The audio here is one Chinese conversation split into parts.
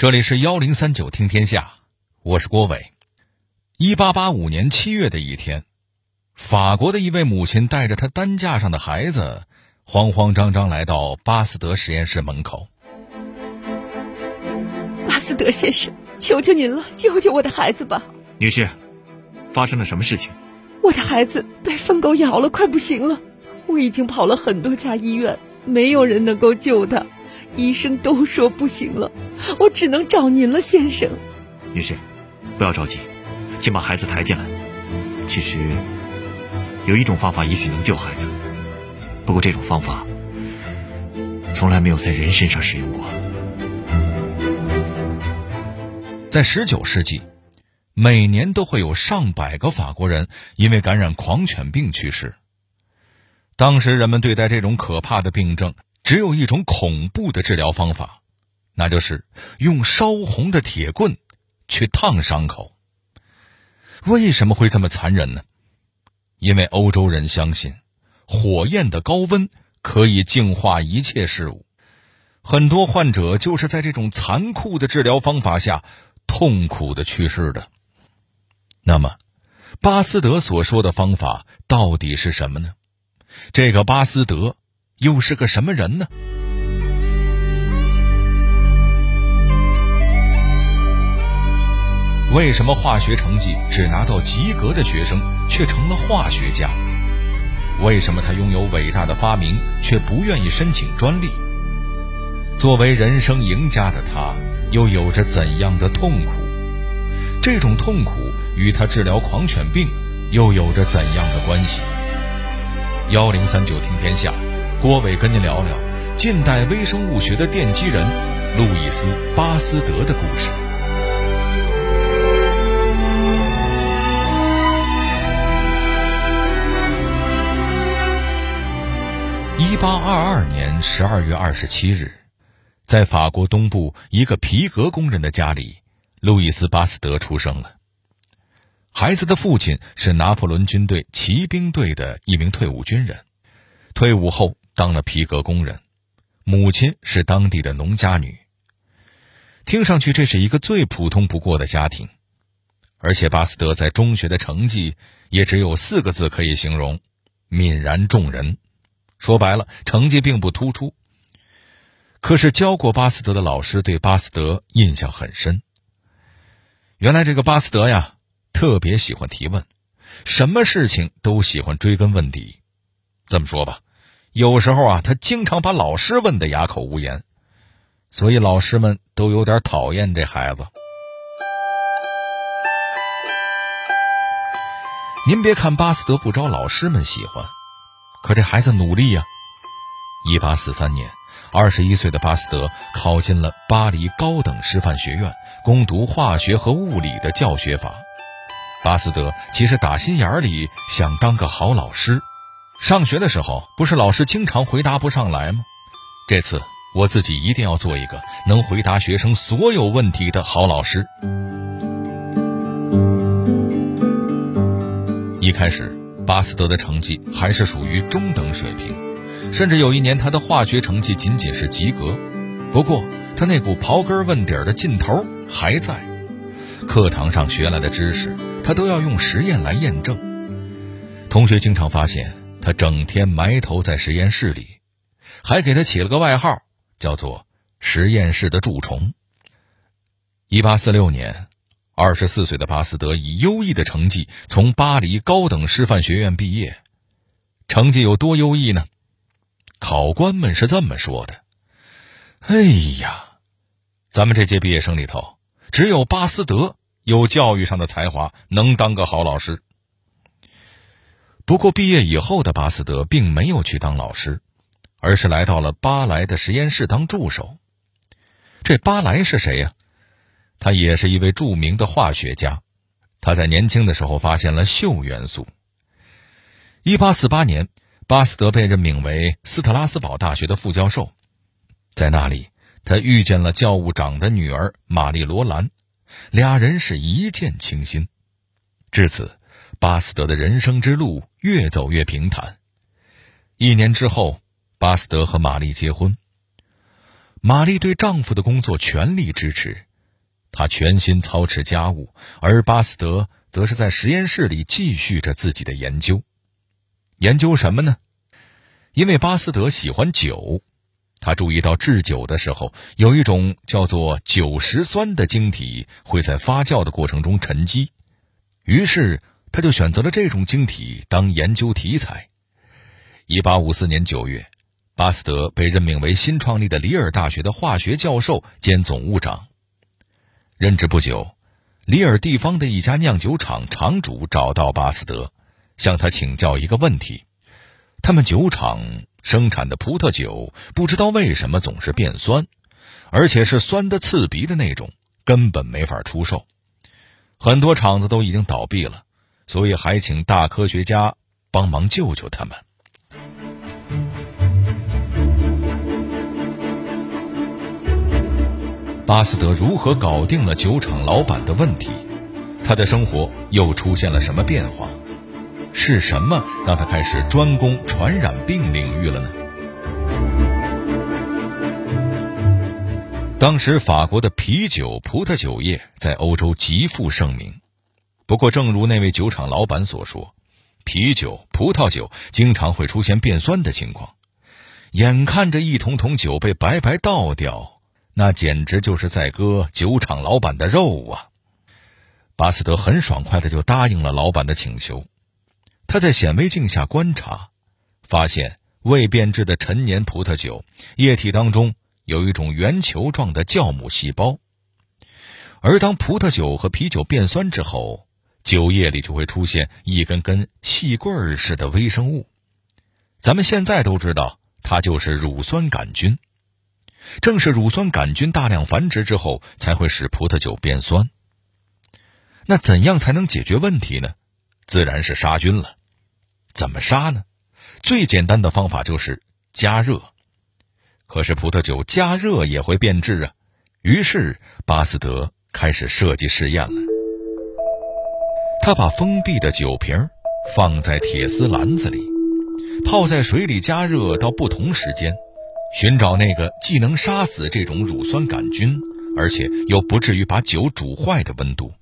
这里是幺零三九听天下，我是郭伟。一八八五年七月的一天，法国的一位母亲带着她担架上的孩子，慌慌张张来到巴斯德实验室门口。巴斯德先生，求求您了，救救我的孩子吧！女士，发生了什么事情？我的孩子被疯狗咬了，快不行了。我已经跑了很多家医院，没有人能够救他。医生都说不行了，我只能找您了，先生。女士，不要着急，先把孩子抬进来。其实，有一种方法也许能救孩子，不过这种方法从来没有在人身上使用过。在十九世纪，每年都会有上百个法国人因为感染狂犬病去世。当时人们对待这种可怕的病症。只有一种恐怖的治疗方法，那就是用烧红的铁棍去烫伤口。为什么会这么残忍呢？因为欧洲人相信火焰的高温可以净化一切事物，很多患者就是在这种残酷的治疗方法下痛苦的去世的。那么，巴斯德所说的方法到底是什么呢？这个巴斯德。又是个什么人呢？为什么化学成绩只拿到及格的学生却成了化学家？为什么他拥有伟大的发明却不愿意申请专利？作为人生赢家的他，又有着怎样的痛苦？这种痛苦与他治疗狂犬病又有着怎样的关系？幺零三九听天下。郭伟跟您聊聊近代微生物学的奠基人路易斯·巴斯德的故事。一八二二年十二月二十七日，在法国东部一个皮革工人的家里，路易斯·巴斯德出生了。孩子的父亲是拿破仑军队骑兵队的一名退伍军人，退伍后。当了皮革工人，母亲是当地的农家女。听上去这是一个最普通不过的家庭，而且巴斯德在中学的成绩也只有四个字可以形容：泯然众人。说白了，成绩并不突出。可是教过巴斯德的老师对巴斯德印象很深。原来这个巴斯德呀，特别喜欢提问，什么事情都喜欢追根问底。这么说吧。有时候啊，他经常把老师问得哑口无言，所以老师们都有点讨厌这孩子。您别看巴斯德不招老师们喜欢，可这孩子努力呀。一八四三年，二十一岁的巴斯德考进了巴黎高等师范学院，攻读化学和物理的教学法。巴斯德其实打心眼里想当个好老师。上学的时候，不是老师经常回答不上来吗？这次我自己一定要做一个能回答学生所有问题的好老师。一开始，巴斯德的成绩还是属于中等水平，甚至有一年他的化学成绩仅仅是及格。不过，他那股刨根问底的劲头还在。课堂上学来的知识，他都要用实验来验证。同学经常发现。他整天埋头在实验室里，还给他起了个外号，叫做“实验室的蛀虫”。一八四六年，二十四岁的巴斯德以优异的成绩从巴黎高等师范学院毕业。成绩有多优异呢？考官们是这么说的：“哎呀，咱们这届毕业生里头，只有巴斯德有教育上的才华，能当个好老师。”不过，毕业以后的巴斯德并没有去当老师，而是来到了巴莱的实验室当助手。这巴莱是谁呀？他也是一位著名的化学家。他在年轻的时候发现了溴元素。一八四八年，巴斯德被任命为斯特拉斯堡大学的副教授，在那里，他遇见了教务长的女儿玛丽罗兰，俩人是一见倾心。至此。巴斯德的人生之路越走越平坦。一年之后，巴斯德和玛丽结婚。玛丽对丈夫的工作全力支持，她全心操持家务，而巴斯德则是在实验室里继续着自己的研究。研究什么呢？因为巴斯德喜欢酒，他注意到制酒的时候有一种叫做酒石酸的晶体会在发酵的过程中沉积，于是他就选择了这种晶体当研究题材。一八五四年九月，巴斯德被任命为新创立的里尔大学的化学教授兼总务长。任职不久，里尔地方的一家酿酒厂厂主找到巴斯德，向他请教一个问题：他们酒厂生产的葡萄酒不知道为什么总是变酸，而且是酸的刺鼻的那种，根本没法出售。很多厂子都已经倒闭了，所以还请大科学家帮忙救救他们。巴斯德如何搞定了酒厂老板的问题？他的生活又出现了什么变化？是什么让他开始专攻传染病领域了呢？当时法国的啤酒、葡萄酒业在欧洲极负盛名，不过，正如那位酒厂老板所说，啤酒、葡萄酒经常会出现变酸的情况，眼看着一桶桶酒被白白倒掉。那简直就是在割酒厂老板的肉啊！巴斯德很爽快的就答应了老板的请求。他在显微镜下观察，发现未变质的陈年葡萄酒液体当中有一种圆球状的酵母细胞，而当葡萄酒和啤酒变酸之后，酒液里就会出现一根根细棍儿似的微生物。咱们现在都知道，它就是乳酸杆菌。正是乳酸杆菌大量繁殖之后，才会使葡萄酒变酸。那怎样才能解决问题呢？自然是杀菌了。怎么杀呢？最简单的方法就是加热。可是葡萄酒加热也会变质啊。于是巴斯德开始设计试验了。他把封闭的酒瓶放在铁丝篮子里，泡在水里加热到不同时间。寻找那个既能杀死这种乳酸杆菌，而且又不至于把酒煮坏的温度。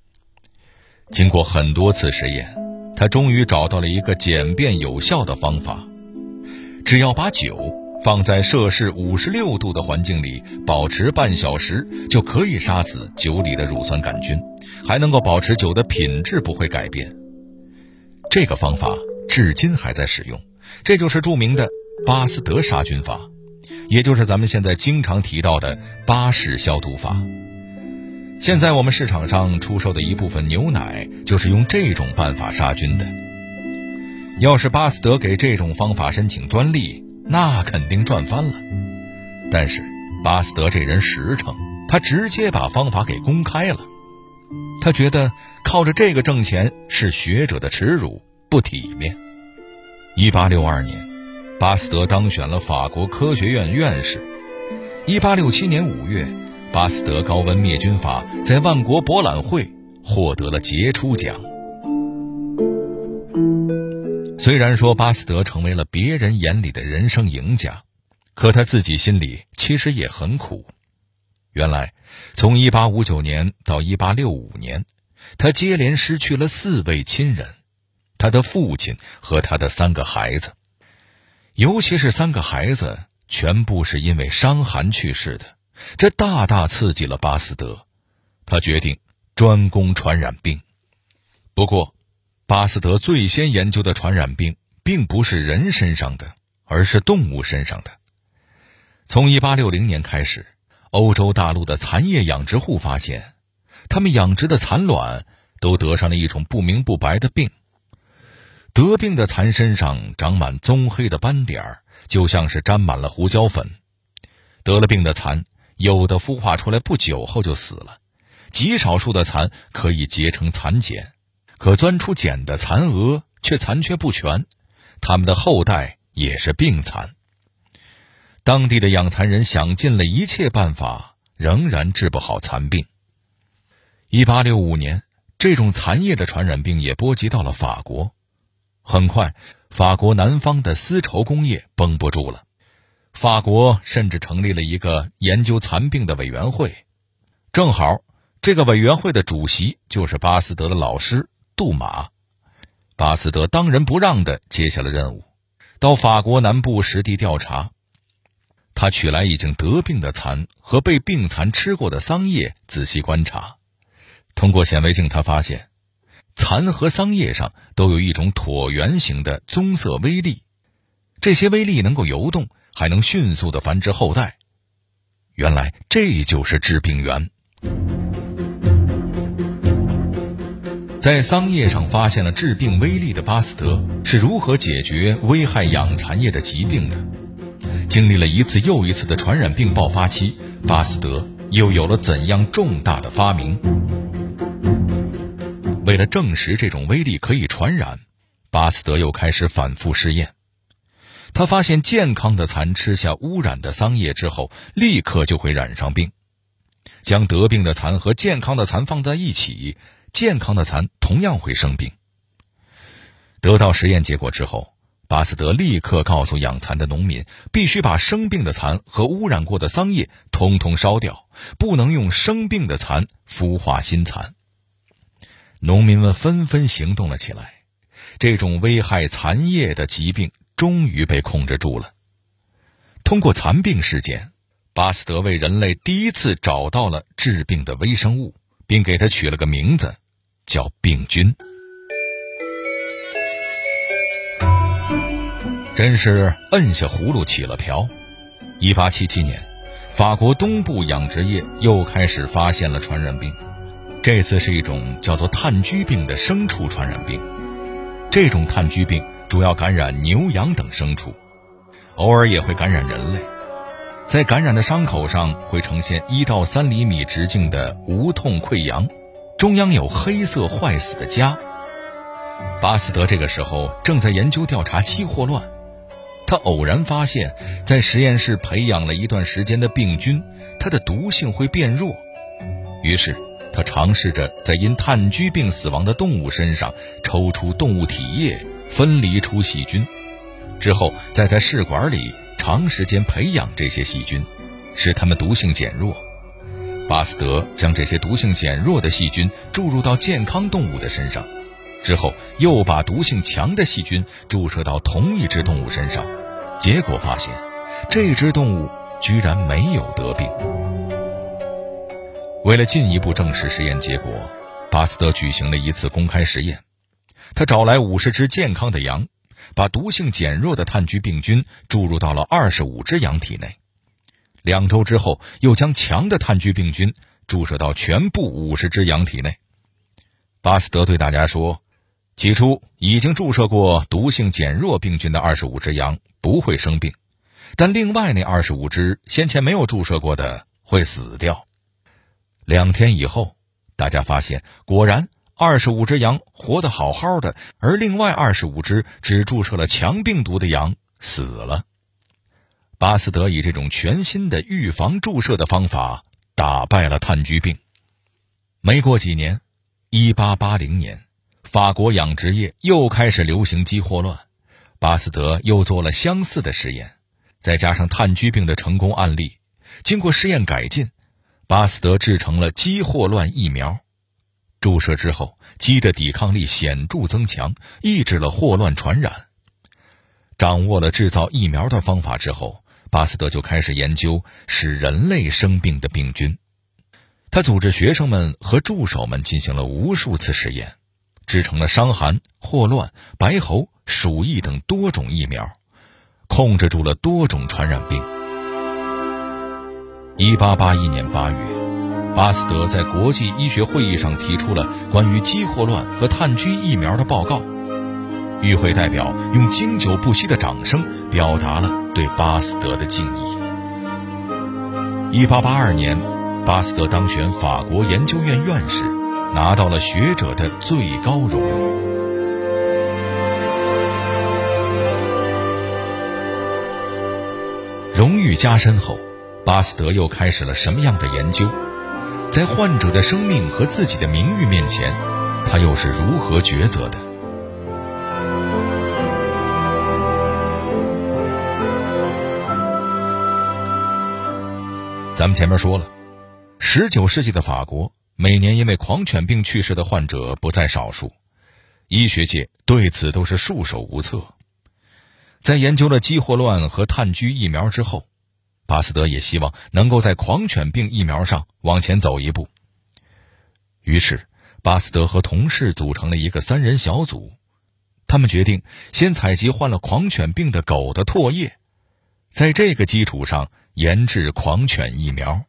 经过很多次实验，他终于找到了一个简便有效的方法：只要把酒放在摄氏五十六度的环境里保持半小时，就可以杀死酒里的乳酸杆菌，还能够保持酒的品质不会改变。这个方法至今还在使用，这就是著名的巴斯德杀菌法。也就是咱们现在经常提到的巴氏消毒法。现在我们市场上出售的一部分牛奶就是用这种办法杀菌的。要是巴斯德给这种方法申请专利，那肯定赚翻了。但是巴斯德这人实诚，他直接把方法给公开了。他觉得靠着这个挣钱是学者的耻辱，不体面。一八六二年。巴斯德当选了法国科学院院士。一八六七年五月，巴斯德高温灭菌法在万国博览会获得了杰出奖。虽然说巴斯德成为了别人眼里的人生赢家，可他自己心里其实也很苦。原来，从一八五九年到一八六五年，他接连失去了四位亲人：他的父亲和他的三个孩子。尤其是三个孩子全部是因为伤寒去世的，这大大刺激了巴斯德。他决定专攻传染病。不过，巴斯德最先研究的传染病并不是人身上的，而是动物身上的。从1860年开始，欧洲大陆的蚕业养殖户发现，他们养殖的蚕卵都得上了一种不明不白的病。得病的蚕身上长满棕黑的斑点儿，就像是沾满了胡椒粉。得了病的蚕，有的孵化出来不久后就死了，极少数的蚕可以结成蚕茧，可钻出茧的蚕蛾却残缺不全，它们的后代也是病蚕。当地的养蚕人想尽了一切办法，仍然治不好蚕病。一八六五年，这种蚕叶的传染病也波及到了法国。很快，法国南方的丝绸工业绷不住了。法国甚至成立了一个研究蚕病的委员会。正好，这个委员会的主席就是巴斯德的老师杜马。巴斯德当仁不让地接下了任务，到法国南部实地调查。他取来已经得病的蚕和被病蚕吃过的桑叶，仔细观察。通过显微镜，他发现蚕和桑叶上都有一种椭圆形的棕色微粒，这些微粒能够游动，还能迅速地繁殖后代。原来这就是致病源。在桑叶上发现了致病微粒的巴斯德是如何解决危害养蚕业的疾病的？经历了一次又一次的传染病爆发期，巴斯德又有了怎样重大的发明？为了证实这种威力可以传染，巴斯德又开始反复试验。他发现健康的蚕吃下污染的桑叶之后，立刻就会染上病。将得病的蚕和健康的蚕放在一起，健康的蚕同样会生病。得到实验结果之后，巴斯德立刻告诉养蚕的农民，必须把生病的蚕和污染过的桑叶通通烧掉，不能用生病的蚕孵化新蚕。农民们纷纷行动了起来，这种危害蚕叶的疾病终于被控制住了。通过蚕病事件，巴斯德为人类第一次找到了致病的微生物，并给它取了个名字，叫病菌。真是摁下葫芦起了瓢。一八七七年，法国东部养殖业又开始发现了传染病，这次是一种叫做炭疽病的牲畜传染病。这种炭疽病主要感染牛羊等牲畜，偶尔也会感染人类。在感染的伤口上会呈现一到三厘米直径的无痛溃疡，中央有黑色坏死的痂。巴斯德这个时候正在研究调查鸡霍乱。他偶然发现，在实验室培养了一段时间的病菌，它的毒性会变弱。于是，他尝试着在因炭疽病死亡的动物身上抽出动物体液，分离出细菌，之后再在试管里长时间培养这些细菌，使它们毒性减弱。巴斯德将这些毒性减弱的细菌注入到健康动物的身上，之后又把毒性强的细菌注射到同一只动物身上。结果发现，这只动物居然没有得病。为了进一步证实实验结果，巴斯德举行了一次公开实验。他找来五十只健康的羊，把毒性减弱的炭疽病菌注入到了二十五只羊体内。两周之后，又将强的炭疽病菌注射到全部五十只羊体内。巴斯德对大家说。起初已经注射过毒性减弱病菌的二十五只羊不会生病，但另外那二十五只先前没有注射过的会死掉。两天以后，大家发现果然二十五只羊活得好好的，而另外二十五只只注射了强病毒的羊死了。巴斯德以这种全新的预防注射的方法打败了炭疽病。没过几年，一八八零年。法国养殖业又开始流行鸡霍乱，巴斯德又做了相似的实验，再加上炭疽病的成功案例，经过试验改进，巴斯德制成了鸡霍乱疫苗。注射之后，鸡的抵抗力显著增强，抑制了霍乱传染。掌握了制造疫苗的方法之后，巴斯德就开始研究使人类生病的病菌。他组织学生们和助手们进行了无数次实验。制成了伤寒、霍乱、白喉、鼠疫等多种疫苗，控制住了多种传染病。一八八一年八月，巴斯德在国际医学会议上提出了关于鸡霍乱和炭疽疫苗的报告。与会代表用经久不息的掌声表达了对巴斯德的敬意。一八八二年，巴斯德当选法国研究院院士。拿到了学者的最高荣誉。荣誉加身后，巴斯德又开始了什么样的研究？在患者的生命和自己的名誉面前，他又是如何抉择的？咱们前面说了，十九世纪的法国。每年因为狂犬病去世的患者不在少数，医学界对此都是束手无策。在研究了鸡霍乱和炭疽疫苗之后，巴斯德也希望能够在狂犬病疫苗上往前走一步。于是，巴斯德和同事组成了一个三人小组，他们决定先采集患了狂犬病的狗的唾液，在这个基础上研制狂犬疫苗。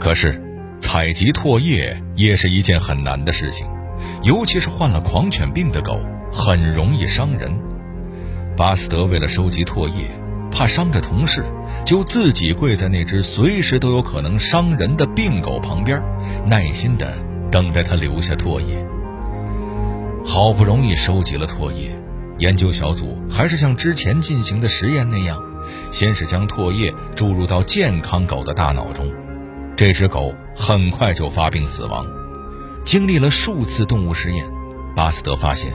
可是，采集唾液也是一件很难的事情，尤其是患了狂犬病的狗。很容易伤人。巴斯德为了收集唾液，怕伤着同事，就自己跪在那只随时都有可能伤人的病狗旁边，耐心地等待它留下唾液。好不容易收集了唾液，研究小组还是像之前进行的实验那样，先是将唾液注入到健康狗的大脑中，这只狗很快就发病死亡。经历了数次动物实验，巴斯德发现。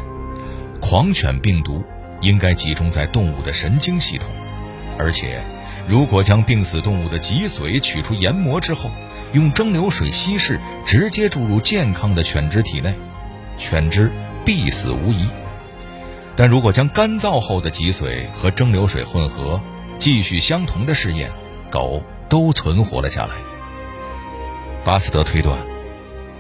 狂犬病毒应该集中在动物的神经系统，而且，如果将病死动物的脊髓取出研磨之后，用蒸馏水稀释，直接注入健康的犬只体内，犬只必死无疑。但如果将干燥后的脊髓和蒸馏水混合，继续相同的试验，狗都存活了下来。巴斯德推断，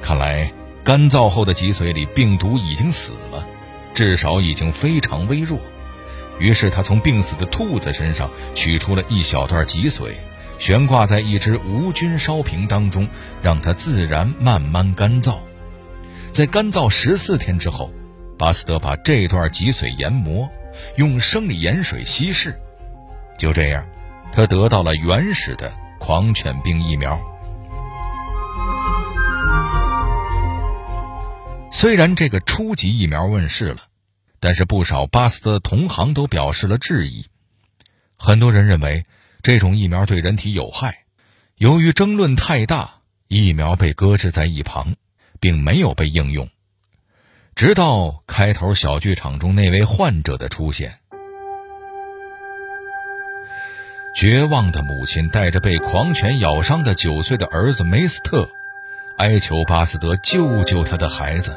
看来干燥后的脊髓里病毒已经死了。至少已经非常微弱，于是他从病死的兔子身上取出了一小段脊髓，悬挂在一只无菌烧瓶当中，让它自然慢慢干燥。在干燥十四天之后，巴斯德把这段脊髓研磨，用生理盐水稀释，就这样，他得到了原始的狂犬病疫苗。虽然这个初级疫苗问世了，但是不少巴斯德的同行都表示了质疑。很多人认为这种疫苗对人体有害，由于争论太大，疫苗被搁置在一旁，并没有被应用。直到开头小剧场中那位患者的出现，绝望的母亲带着被狂犬咬伤的九岁的儿子梅斯特。哀求巴斯德救救他的孩子，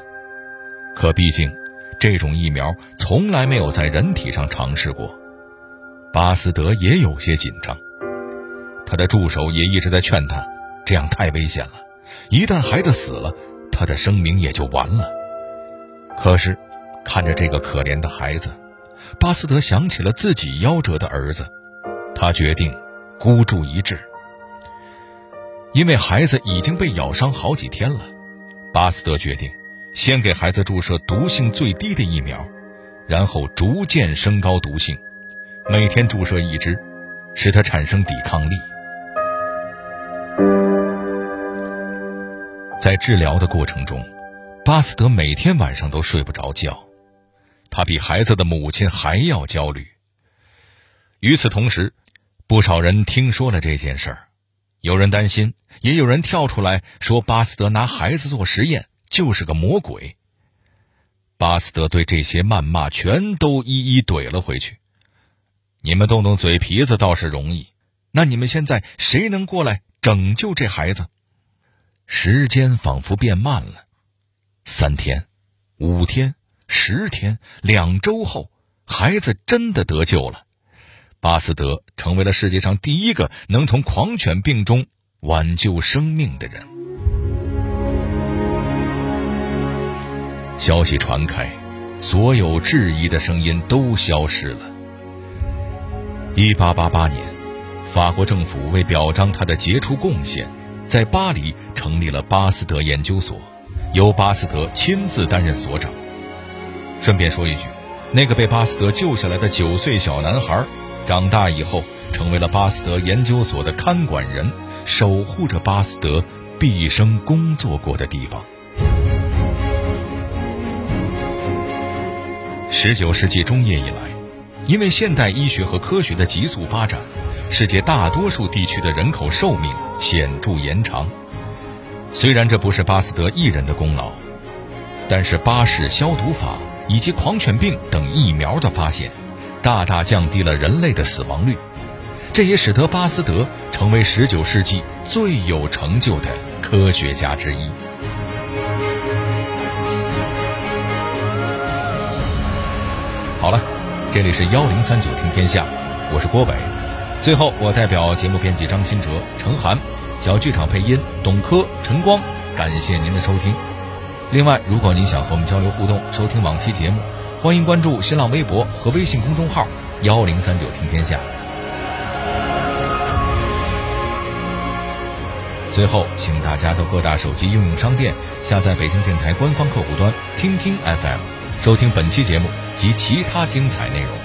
可毕竟这种疫苗从来没有在人体上尝试过。巴斯德也有些紧张，他的助手也一直在劝他，这样太危险了，一旦孩子死了，他的生命也就完了。可是，看着这个可怜的孩子，巴斯德想起了自己夭折的儿子，他决定孤注一掷。因为孩子已经被咬伤好几天了，巴斯德决定先给孩子注射毒性最低的疫苗，然后逐渐升高毒性，每天注射一支，使他产生抵抗力。在治疗的过程中，巴斯德每天晚上都睡不着觉，他比孩子的母亲还要焦虑。与此同时，不少人听说了这件事儿。有人担心，也有人跳出来说巴斯德拿孩子做实验就是个魔鬼。巴斯德对这些谩骂全都一一怼了回去。你们动动嘴皮子倒是容易，那你们现在谁能过来拯救这孩子？时间仿佛变慢了，三天、五天、十天、两周后，孩子真的得救了。巴斯德成为了世界上第一个能从狂犬病中挽救生命的人。消息传开，所有质疑的声音都消失了。一八八八年，法国政府为表彰他的杰出贡献，在巴黎成立了巴斯德研究所，由巴斯德亲自担任所长。顺便说一句，那个被巴斯德救下来的九岁小男孩。长大以后，成为了巴斯德研究所的看管人，守护着巴斯德毕生工作过的地方。十九世纪中叶以来，因为现代医学和科学的急速发展，世界大多数地区的人口寿命显著延长。虽然这不是巴斯德一人的功劳，但是巴氏消毒法以及狂犬病等疫苗的发现。大大降低了人类的死亡率，这也使得巴斯德成为19世纪最有成就的科学家之一。好了，这里是幺零三九听天下，我是郭伟。最后，我代表节目编辑张新哲、程涵，小剧场配音董珂、陈光，感谢您的收听。另外，如果您想和我们交流互动、收听往期节目，欢迎关注新浪微博和微信公众号幺零三九听天下。最后，请大家到各大手机应用商店下载北京电台官方客户端“听听 FM”，收听本期节目及其他精彩内容。